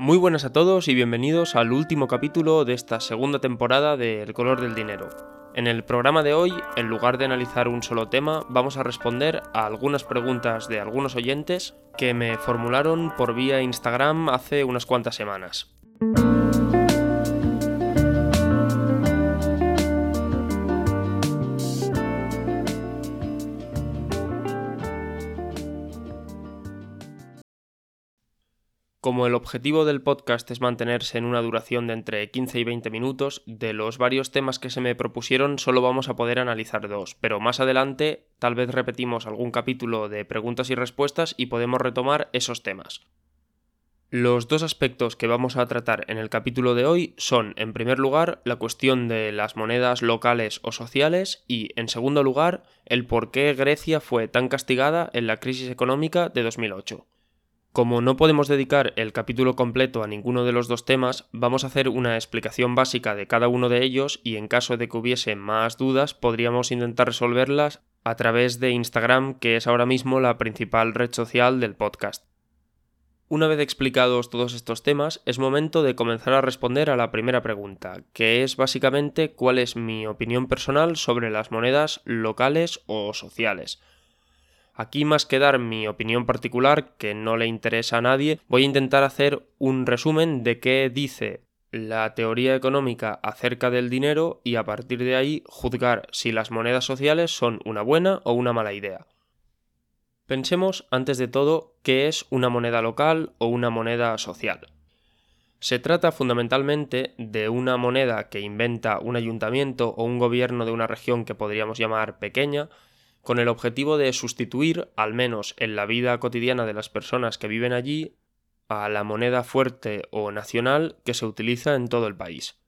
Muy buenas a todos y bienvenidos al último capítulo de esta segunda temporada de El color del dinero. En el programa de hoy, en lugar de analizar un solo tema, vamos a responder a algunas preguntas de algunos oyentes que me formularon por vía Instagram hace unas cuantas semanas. Como el objetivo del podcast es mantenerse en una duración de entre 15 y 20 minutos, de los varios temas que se me propusieron solo vamos a poder analizar dos, pero más adelante tal vez repetimos algún capítulo de preguntas y respuestas y podemos retomar esos temas. Los dos aspectos que vamos a tratar en el capítulo de hoy son, en primer lugar, la cuestión de las monedas locales o sociales y, en segundo lugar, el por qué Grecia fue tan castigada en la crisis económica de 2008. Como no podemos dedicar el capítulo completo a ninguno de los dos temas, vamos a hacer una explicación básica de cada uno de ellos y en caso de que hubiese más dudas podríamos intentar resolverlas a través de Instagram, que es ahora mismo la principal red social del podcast. Una vez explicados todos estos temas, es momento de comenzar a responder a la primera pregunta, que es básicamente cuál es mi opinión personal sobre las monedas locales o sociales. Aquí más que dar mi opinión particular, que no le interesa a nadie, voy a intentar hacer un resumen de qué dice la teoría económica acerca del dinero y a partir de ahí juzgar si las monedas sociales son una buena o una mala idea. Pensemos antes de todo qué es una moneda local o una moneda social. Se trata fundamentalmente de una moneda que inventa un ayuntamiento o un gobierno de una región que podríamos llamar pequeña, con el objetivo de sustituir, al menos en la vida cotidiana de las personas que viven allí, a la moneda fuerte o nacional que se utiliza en todo el país.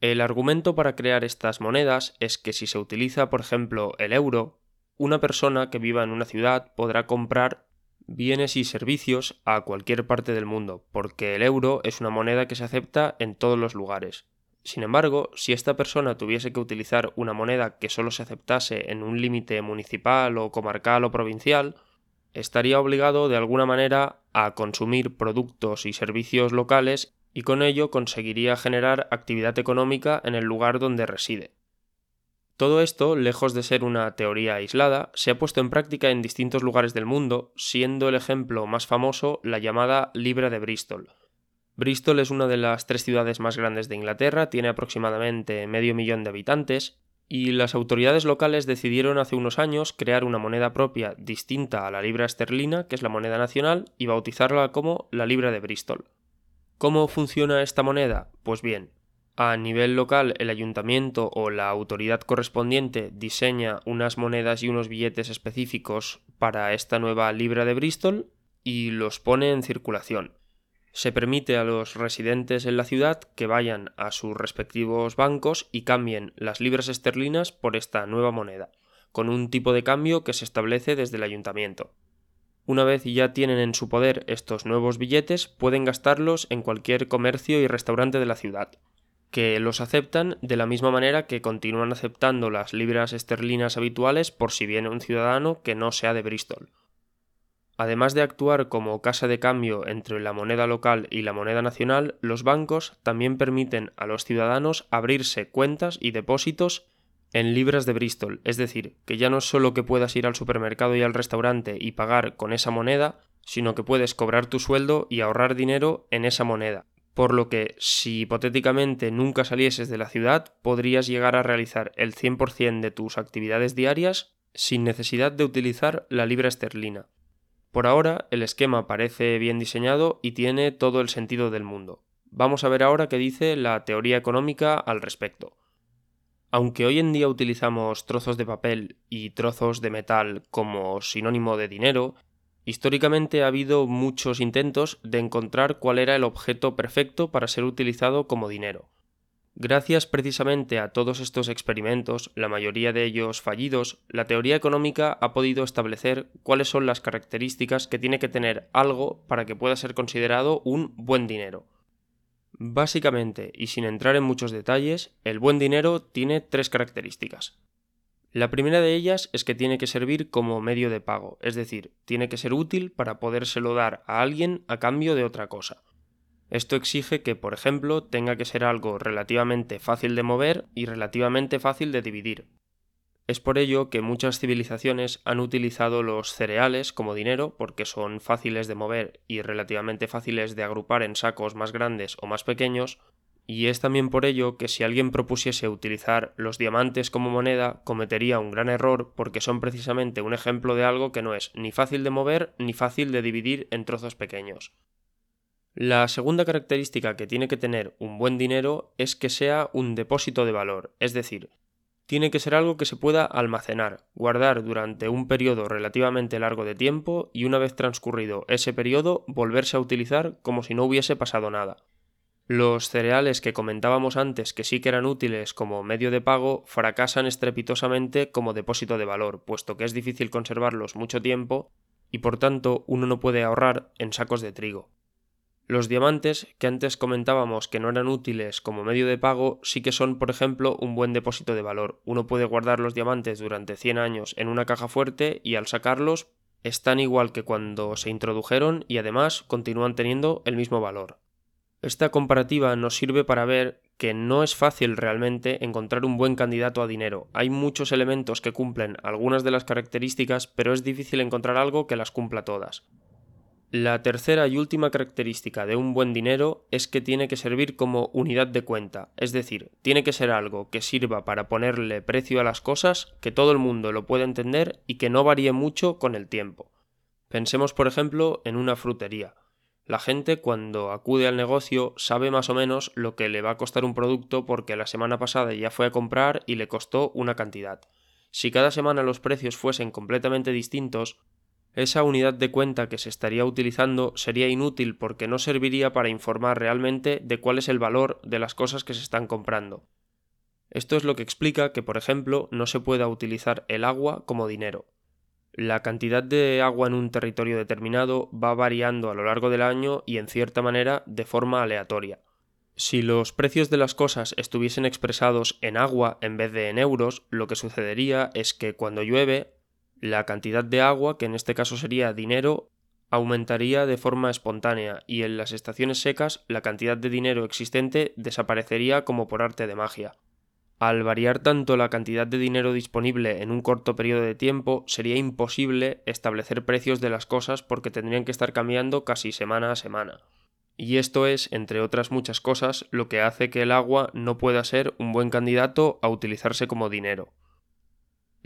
El argumento para crear estas monedas es que si se utiliza, por ejemplo, el euro, una persona que viva en una ciudad podrá comprar bienes y servicios a cualquier parte del mundo, porque el euro es una moneda que se acepta en todos los lugares. Sin embargo, si esta persona tuviese que utilizar una moneda que solo se aceptase en un límite municipal o comarcal o provincial, estaría obligado de alguna manera a consumir productos y servicios locales y con ello conseguiría generar actividad económica en el lugar donde reside. Todo esto, lejos de ser una teoría aislada, se ha puesto en práctica en distintos lugares del mundo, siendo el ejemplo más famoso la llamada Libra de Bristol, Bristol es una de las tres ciudades más grandes de Inglaterra, tiene aproximadamente medio millón de habitantes, y las autoridades locales decidieron hace unos años crear una moneda propia distinta a la libra esterlina, que es la moneda nacional, y bautizarla como la libra de Bristol. ¿Cómo funciona esta moneda? Pues bien, a nivel local el ayuntamiento o la autoridad correspondiente diseña unas monedas y unos billetes específicos para esta nueva libra de Bristol y los pone en circulación se permite a los residentes en la ciudad que vayan a sus respectivos bancos y cambien las libras esterlinas por esta nueva moneda, con un tipo de cambio que se establece desde el ayuntamiento. Una vez ya tienen en su poder estos nuevos billetes, pueden gastarlos en cualquier comercio y restaurante de la ciudad, que los aceptan de la misma manera que continúan aceptando las libras esterlinas habituales por si viene un ciudadano que no sea de Bristol. Además de actuar como casa de cambio entre la moneda local y la moneda nacional, los bancos también permiten a los ciudadanos abrirse cuentas y depósitos en libras de Bristol, es decir, que ya no es solo que puedas ir al supermercado y al restaurante y pagar con esa moneda, sino que puedes cobrar tu sueldo y ahorrar dinero en esa moneda. Por lo que, si hipotéticamente nunca salieses de la ciudad, podrías llegar a realizar el 100% de tus actividades diarias sin necesidad de utilizar la libra esterlina. Por ahora, el esquema parece bien diseñado y tiene todo el sentido del mundo. Vamos a ver ahora qué dice la teoría económica al respecto. Aunque hoy en día utilizamos trozos de papel y trozos de metal como sinónimo de dinero, históricamente ha habido muchos intentos de encontrar cuál era el objeto perfecto para ser utilizado como dinero. Gracias precisamente a todos estos experimentos, la mayoría de ellos fallidos, la teoría económica ha podido establecer cuáles son las características que tiene que tener algo para que pueda ser considerado un buen dinero. Básicamente, y sin entrar en muchos detalles, el buen dinero tiene tres características. La primera de ellas es que tiene que servir como medio de pago, es decir, tiene que ser útil para podérselo dar a alguien a cambio de otra cosa. Esto exige que, por ejemplo, tenga que ser algo relativamente fácil de mover y relativamente fácil de dividir. Es por ello que muchas civilizaciones han utilizado los cereales como dinero porque son fáciles de mover y relativamente fáciles de agrupar en sacos más grandes o más pequeños, y es también por ello que si alguien propusiese utilizar los diamantes como moneda cometería un gran error porque son precisamente un ejemplo de algo que no es ni fácil de mover ni fácil de dividir en trozos pequeños. La segunda característica que tiene que tener un buen dinero es que sea un depósito de valor, es decir, tiene que ser algo que se pueda almacenar, guardar durante un periodo relativamente largo de tiempo y una vez transcurrido ese periodo volverse a utilizar como si no hubiese pasado nada. Los cereales que comentábamos antes que sí que eran útiles como medio de pago fracasan estrepitosamente como depósito de valor, puesto que es difícil conservarlos mucho tiempo y por tanto uno no puede ahorrar en sacos de trigo. Los diamantes, que antes comentábamos que no eran útiles como medio de pago, sí que son, por ejemplo, un buen depósito de valor. Uno puede guardar los diamantes durante 100 años en una caja fuerte y al sacarlos están igual que cuando se introdujeron y además continúan teniendo el mismo valor. Esta comparativa nos sirve para ver que no es fácil realmente encontrar un buen candidato a dinero. Hay muchos elementos que cumplen algunas de las características, pero es difícil encontrar algo que las cumpla todas. La tercera y última característica de un buen dinero es que tiene que servir como unidad de cuenta, es decir, tiene que ser algo que sirva para ponerle precio a las cosas, que todo el mundo lo pueda entender y que no varíe mucho con el tiempo. Pensemos, por ejemplo, en una frutería. La gente cuando acude al negocio sabe más o menos lo que le va a costar un producto porque la semana pasada ya fue a comprar y le costó una cantidad. Si cada semana los precios fuesen completamente distintos, esa unidad de cuenta que se estaría utilizando sería inútil porque no serviría para informar realmente de cuál es el valor de las cosas que se están comprando. Esto es lo que explica que, por ejemplo, no se pueda utilizar el agua como dinero. La cantidad de agua en un territorio determinado va variando a lo largo del año y en cierta manera de forma aleatoria. Si los precios de las cosas estuviesen expresados en agua en vez de en euros, lo que sucedería es que cuando llueve la cantidad de agua, que en este caso sería dinero, aumentaría de forma espontánea y en las estaciones secas la cantidad de dinero existente desaparecería como por arte de magia. Al variar tanto la cantidad de dinero disponible en un corto periodo de tiempo, sería imposible establecer precios de las cosas porque tendrían que estar cambiando casi semana a semana. Y esto es, entre otras muchas cosas, lo que hace que el agua no pueda ser un buen candidato a utilizarse como dinero.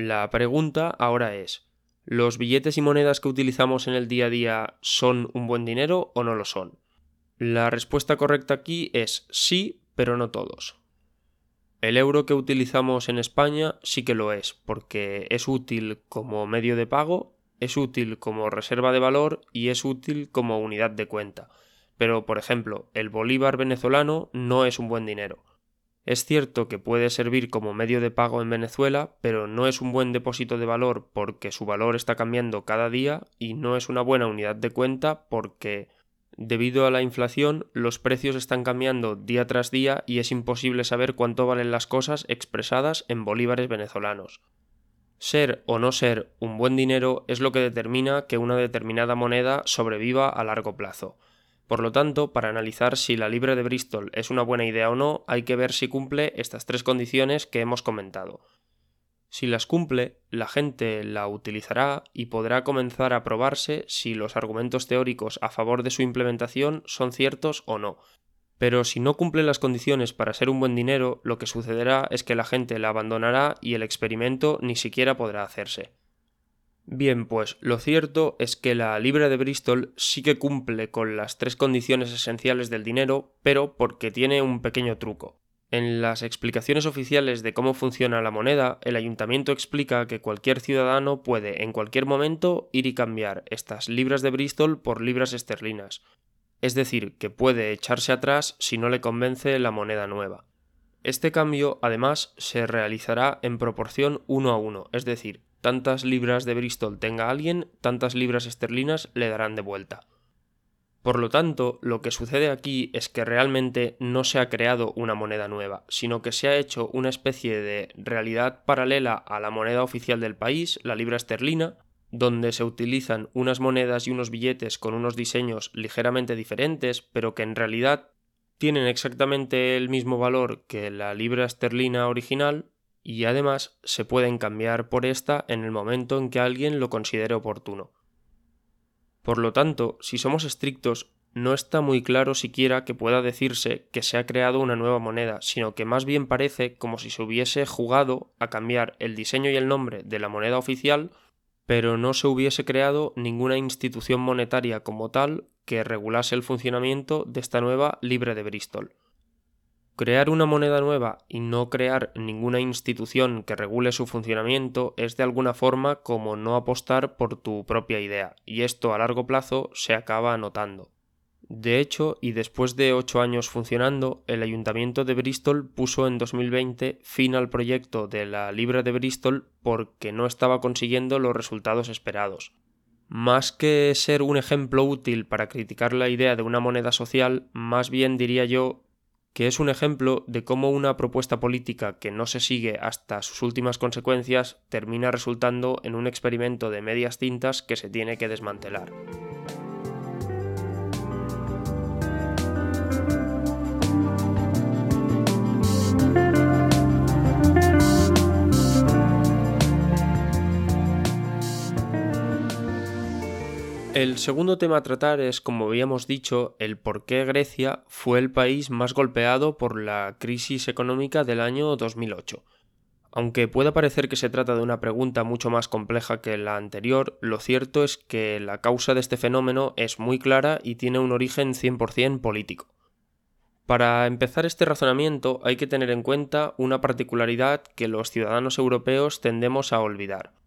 La pregunta ahora es, ¿los billetes y monedas que utilizamos en el día a día son un buen dinero o no lo son? La respuesta correcta aquí es sí, pero no todos. El euro que utilizamos en España sí que lo es, porque es útil como medio de pago, es útil como reserva de valor y es útil como unidad de cuenta. Pero, por ejemplo, el bolívar venezolano no es un buen dinero. Es cierto que puede servir como medio de pago en Venezuela, pero no es un buen depósito de valor porque su valor está cambiando cada día y no es una buena unidad de cuenta porque debido a la inflación los precios están cambiando día tras día y es imposible saber cuánto valen las cosas expresadas en bolívares venezolanos. Ser o no ser un buen dinero es lo que determina que una determinada moneda sobreviva a largo plazo. Por lo tanto, para analizar si la libra de Bristol es una buena idea o no, hay que ver si cumple estas tres condiciones que hemos comentado. Si las cumple, la gente la utilizará y podrá comenzar a probarse si los argumentos teóricos a favor de su implementación son ciertos o no. Pero si no cumple las condiciones para ser un buen dinero, lo que sucederá es que la gente la abandonará y el experimento ni siquiera podrá hacerse. Bien, pues lo cierto es que la libra de Bristol sí que cumple con las tres condiciones esenciales del dinero, pero porque tiene un pequeño truco. En las explicaciones oficiales de cómo funciona la moneda, el ayuntamiento explica que cualquier ciudadano puede en cualquier momento ir y cambiar estas libras de Bristol por libras esterlinas. Es decir, que puede echarse atrás si no le convence la moneda nueva. Este cambio, además, se realizará en proporción uno a uno, es decir, tantas libras de Bristol tenga alguien, tantas libras esterlinas le darán de vuelta. Por lo tanto, lo que sucede aquí es que realmente no se ha creado una moneda nueva, sino que se ha hecho una especie de realidad paralela a la moneda oficial del país, la libra esterlina, donde se utilizan unas monedas y unos billetes con unos diseños ligeramente diferentes, pero que en realidad tienen exactamente el mismo valor que la libra esterlina original y además se pueden cambiar por esta en el momento en que alguien lo considere oportuno. Por lo tanto, si somos estrictos, no está muy claro siquiera que pueda decirse que se ha creado una nueva moneda, sino que más bien parece como si se hubiese jugado a cambiar el diseño y el nombre de la moneda oficial pero no se hubiese creado ninguna institución monetaria como tal que regulase el funcionamiento de esta nueva libre de Bristol. Crear una moneda nueva y no crear ninguna institución que regule su funcionamiento es de alguna forma como no apostar por tu propia idea, y esto a largo plazo se acaba notando. De hecho, y después de ocho años funcionando, el Ayuntamiento de Bristol puso en 2020 fin al proyecto de la Libra de Bristol porque no estaba consiguiendo los resultados esperados. Más que ser un ejemplo útil para criticar la idea de una moneda social, más bien diría yo que es un ejemplo de cómo una propuesta política que no se sigue hasta sus últimas consecuencias termina resultando en un experimento de medias tintas que se tiene que desmantelar. El segundo tema a tratar es, como habíamos dicho, el por qué Grecia fue el país más golpeado por la crisis económica del año 2008. Aunque pueda parecer que se trata de una pregunta mucho más compleja que la anterior, lo cierto es que la causa de este fenómeno es muy clara y tiene un origen 100% político. Para empezar este razonamiento hay que tener en cuenta una particularidad que los ciudadanos europeos tendemos a olvidar.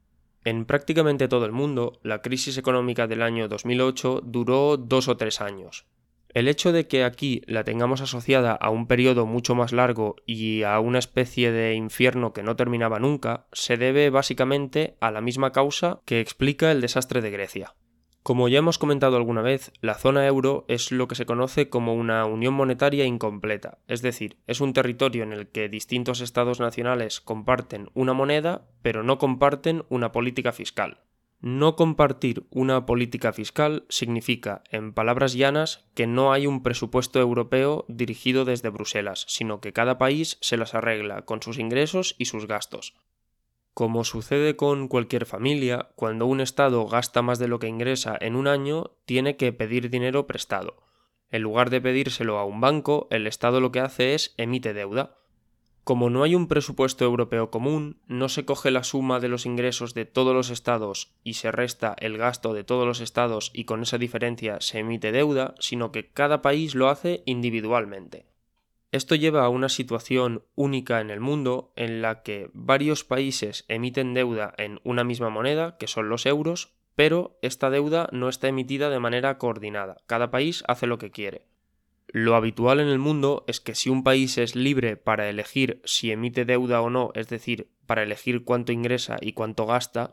En prácticamente todo el mundo, la crisis económica del año 2008 duró dos o tres años. El hecho de que aquí la tengamos asociada a un periodo mucho más largo y a una especie de infierno que no terminaba nunca se debe básicamente a la misma causa que explica el desastre de Grecia. Como ya hemos comentado alguna vez, la zona euro es lo que se conoce como una unión monetaria incompleta, es decir, es un territorio en el que distintos estados nacionales comparten una moneda, pero no comparten una política fiscal. No compartir una política fiscal significa, en palabras llanas, que no hay un presupuesto europeo dirigido desde Bruselas, sino que cada país se las arregla con sus ingresos y sus gastos. Como sucede con cualquier familia, cuando un Estado gasta más de lo que ingresa en un año, tiene que pedir dinero prestado. En lugar de pedírselo a un banco, el Estado lo que hace es emite deuda. Como no hay un presupuesto europeo común, no se coge la suma de los ingresos de todos los estados y se resta el gasto de todos los estados y con esa diferencia se emite deuda, sino que cada país lo hace individualmente. Esto lleva a una situación única en el mundo en la que varios países emiten deuda en una misma moneda, que son los euros, pero esta deuda no está emitida de manera coordinada. Cada país hace lo que quiere. Lo habitual en el mundo es que si un país es libre para elegir si emite deuda o no, es decir, para elegir cuánto ingresa y cuánto gasta,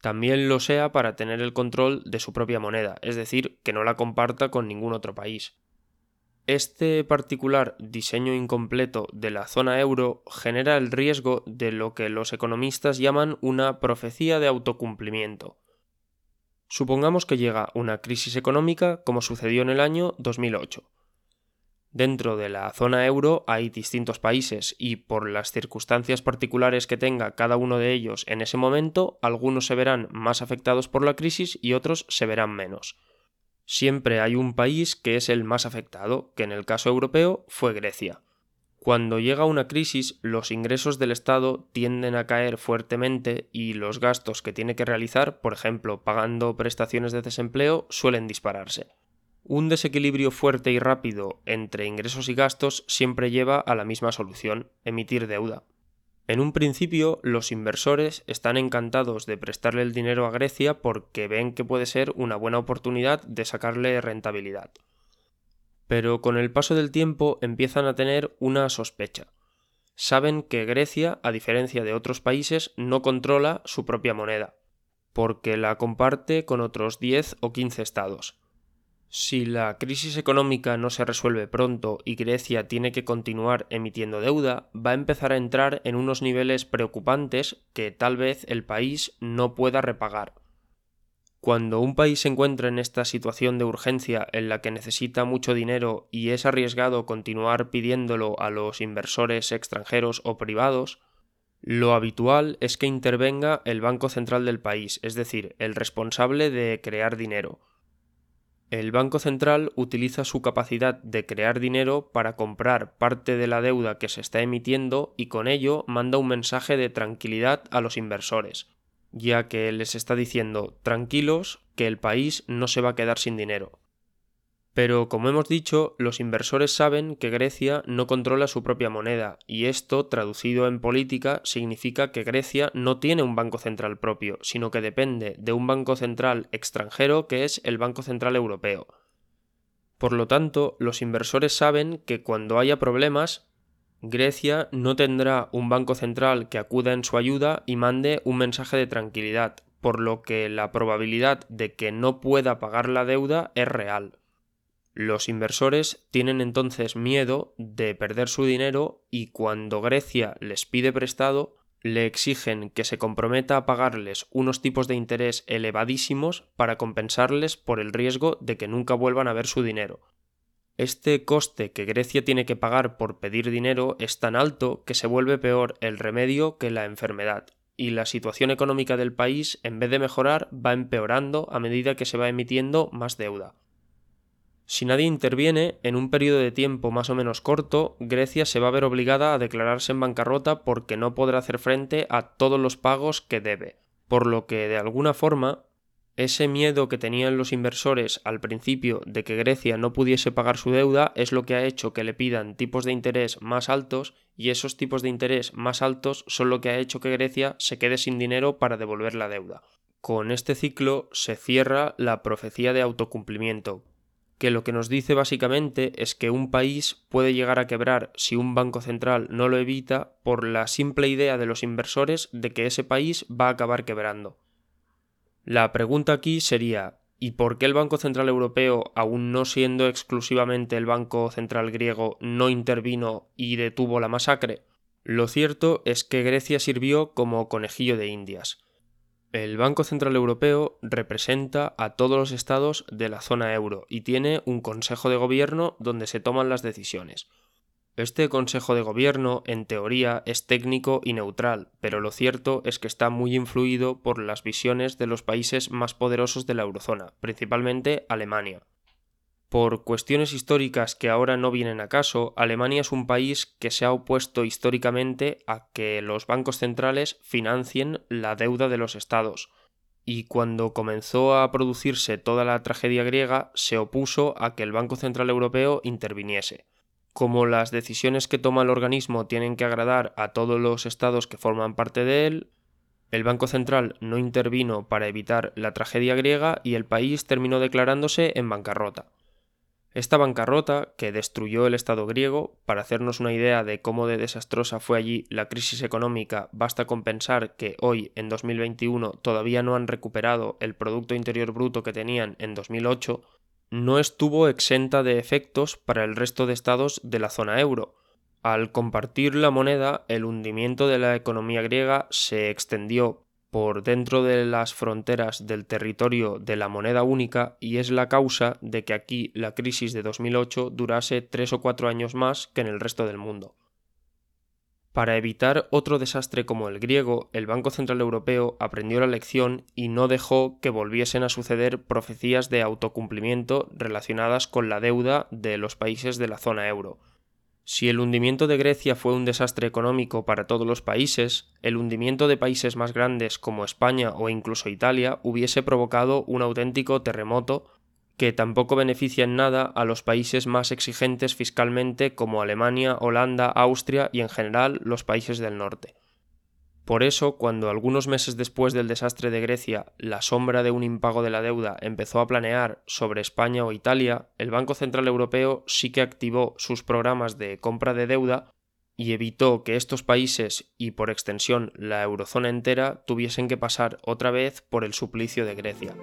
también lo sea para tener el control de su propia moneda, es decir, que no la comparta con ningún otro país. Este particular diseño incompleto de la zona euro genera el riesgo de lo que los economistas llaman una profecía de autocumplimiento. Supongamos que llega una crisis económica como sucedió en el año 2008. Dentro de la zona euro hay distintos países y por las circunstancias particulares que tenga cada uno de ellos en ese momento, algunos se verán más afectados por la crisis y otros se verán menos siempre hay un país que es el más afectado, que en el caso europeo fue Grecia. Cuando llega una crisis, los ingresos del Estado tienden a caer fuertemente y los gastos que tiene que realizar, por ejemplo, pagando prestaciones de desempleo, suelen dispararse. Un desequilibrio fuerte y rápido entre ingresos y gastos siempre lleva a la misma solución, emitir deuda. En un principio, los inversores están encantados de prestarle el dinero a Grecia porque ven que puede ser una buena oportunidad de sacarle rentabilidad. Pero con el paso del tiempo empiezan a tener una sospecha. Saben que Grecia, a diferencia de otros países, no controla su propia moneda, porque la comparte con otros 10 o 15 estados. Si la crisis económica no se resuelve pronto y Grecia tiene que continuar emitiendo deuda, va a empezar a entrar en unos niveles preocupantes que tal vez el país no pueda repagar. Cuando un país se encuentra en esta situación de urgencia en la que necesita mucho dinero y es arriesgado continuar pidiéndolo a los inversores extranjeros o privados, lo habitual es que intervenga el Banco Central del país, es decir, el responsable de crear dinero. El Banco Central utiliza su capacidad de crear dinero para comprar parte de la deuda que se está emitiendo y con ello manda un mensaje de tranquilidad a los inversores, ya que les está diciendo tranquilos que el país no se va a quedar sin dinero. Pero, como hemos dicho, los inversores saben que Grecia no controla su propia moneda, y esto, traducido en política, significa que Grecia no tiene un banco central propio, sino que depende de un banco central extranjero que es el Banco Central Europeo. Por lo tanto, los inversores saben que cuando haya problemas, Grecia no tendrá un banco central que acuda en su ayuda y mande un mensaje de tranquilidad, por lo que la probabilidad de que no pueda pagar la deuda es real. Los inversores tienen entonces miedo de perder su dinero y cuando Grecia les pide prestado, le exigen que se comprometa a pagarles unos tipos de interés elevadísimos para compensarles por el riesgo de que nunca vuelvan a ver su dinero. Este coste que Grecia tiene que pagar por pedir dinero es tan alto que se vuelve peor el remedio que la enfermedad, y la situación económica del país, en vez de mejorar, va empeorando a medida que se va emitiendo más deuda. Si nadie interviene, en un periodo de tiempo más o menos corto, Grecia se va a ver obligada a declararse en bancarrota porque no podrá hacer frente a todos los pagos que debe, por lo que de alguna forma ese miedo que tenían los inversores al principio de que Grecia no pudiese pagar su deuda es lo que ha hecho que le pidan tipos de interés más altos y esos tipos de interés más altos son lo que ha hecho que Grecia se quede sin dinero para devolver la deuda. Con este ciclo se cierra la profecía de autocumplimiento, que lo que nos dice básicamente es que un país puede llegar a quebrar si un banco central no lo evita por la simple idea de los inversores de que ese país va a acabar quebrando. La pregunta aquí sería ¿y por qué el Banco Central Europeo, aún no siendo exclusivamente el Banco Central griego, no intervino y detuvo la masacre? Lo cierto es que Grecia sirvió como conejillo de indias. El Banco Central Europeo representa a todos los estados de la zona euro y tiene un Consejo de Gobierno donde se toman las decisiones. Este Consejo de Gobierno, en teoría, es técnico y neutral, pero lo cierto es que está muy influido por las visiones de los países más poderosos de la eurozona, principalmente Alemania. Por cuestiones históricas que ahora no vienen a caso, Alemania es un país que se ha opuesto históricamente a que los bancos centrales financien la deuda de los estados, y cuando comenzó a producirse toda la tragedia griega se opuso a que el Banco Central Europeo interviniese. Como las decisiones que toma el organismo tienen que agradar a todos los estados que forman parte de él, el Banco Central no intervino para evitar la tragedia griega y el país terminó declarándose en bancarrota. Esta bancarrota, que destruyó el Estado griego, para hacernos una idea de cómo de desastrosa fue allí la crisis económica, basta con pensar que hoy, en 2021, todavía no han recuperado el Producto Interior Bruto que tenían en 2008, no estuvo exenta de efectos para el resto de estados de la zona euro. Al compartir la moneda, el hundimiento de la economía griega se extendió por dentro de las fronteras del territorio de la moneda única y es la causa de que aquí la crisis de 2008 durase tres o cuatro años más que en el resto del mundo. Para evitar otro desastre como el griego, el Banco Central Europeo aprendió la lección y no dejó que volviesen a suceder profecías de autocumplimiento relacionadas con la deuda de los países de la zona euro, si el hundimiento de Grecia fue un desastre económico para todos los países, el hundimiento de países más grandes como España o incluso Italia hubiese provocado un auténtico terremoto que tampoco beneficia en nada a los países más exigentes fiscalmente como Alemania, Holanda, Austria y en general los países del norte. Por eso, cuando algunos meses después del desastre de Grecia la sombra de un impago de la deuda empezó a planear sobre España o Italia, el Banco Central Europeo sí que activó sus programas de compra de deuda y evitó que estos países y por extensión la eurozona entera tuviesen que pasar otra vez por el suplicio de Grecia.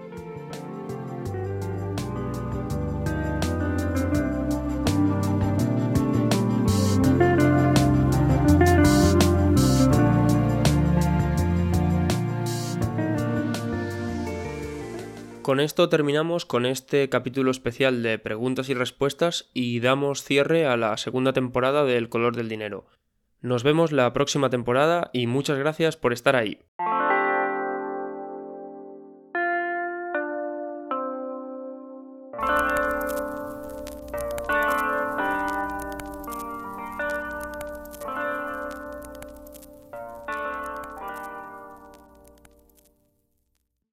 Con esto terminamos con este capítulo especial de preguntas y respuestas y damos cierre a la segunda temporada del color del dinero. Nos vemos la próxima temporada y muchas gracias por estar ahí.